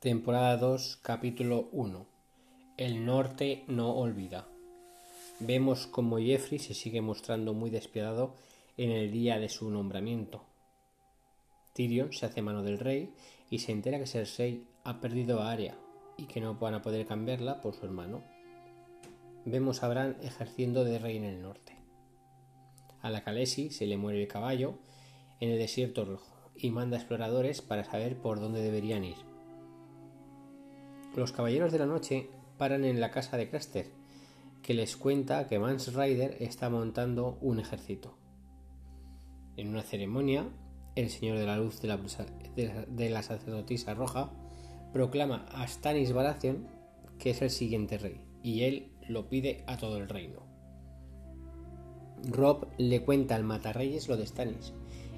Temporada 2, capítulo 1. El norte no olvida. Vemos como Jeffrey se sigue mostrando muy despiadado en el día de su nombramiento. Tyrion se hace mano del rey y se entera que Cersei ha perdido a Arya y que no van a poder cambiarla por su hermano. Vemos a Bran ejerciendo de rey en el norte. A la Khaleesi se le muere el caballo en el desierto rojo y manda exploradores para saber por dónde deberían ir. Los caballeros de la noche paran en la casa de Craster, que les cuenta que Mans Rider está montando un ejército. En una ceremonia, el Señor de la Luz de la, sacerdotisa roja proclama a Stannis Baratheon que es el siguiente rey, y él lo pide a todo el reino. Rob le cuenta al matarreyes lo de Stannis,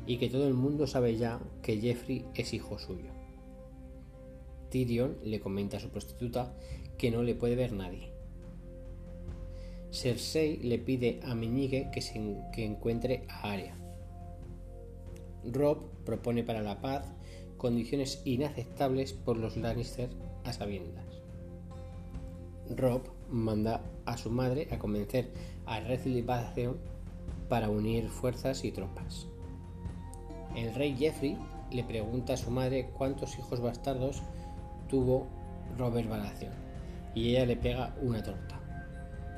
y que todo el mundo sabe ya que Jeffrey es hijo suyo. Tyrion le comenta a su prostituta que no le puede ver nadie. Cersei le pide a Meñique que, que encuentre a Arya. Rob propone para la paz condiciones inaceptables por los Lannister a sabiendas. Rob manda a su madre a convencer a Redley Baratheon para unir fuerzas y tropas. El rey Jeffrey le pregunta a su madre cuántos hijos bastardos tuvo Robert Baratheon y ella le pega una torta.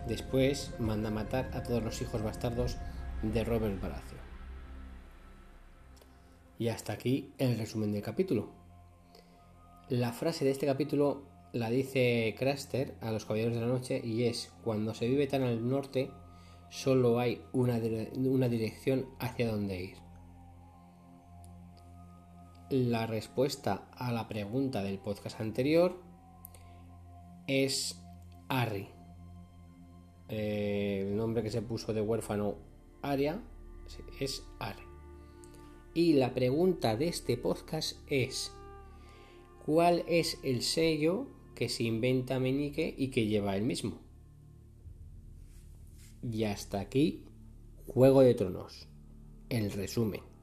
Después manda matar a todos los hijos bastardos de Robert Baratheon. Y hasta aquí el resumen del capítulo. La frase de este capítulo la dice Craster a los Caballeros de la Noche y es, cuando se vive tan al norte, solo hay una, una dirección hacia donde ir. La respuesta a la pregunta del podcast anterior es Harry. Eh, el nombre que se puso de huérfano Aria es Harry. Y la pregunta de este podcast es ¿cuál es el sello que se inventa Meñique y que lleva él mismo? Y hasta aquí, Juego de Tronos. El resumen.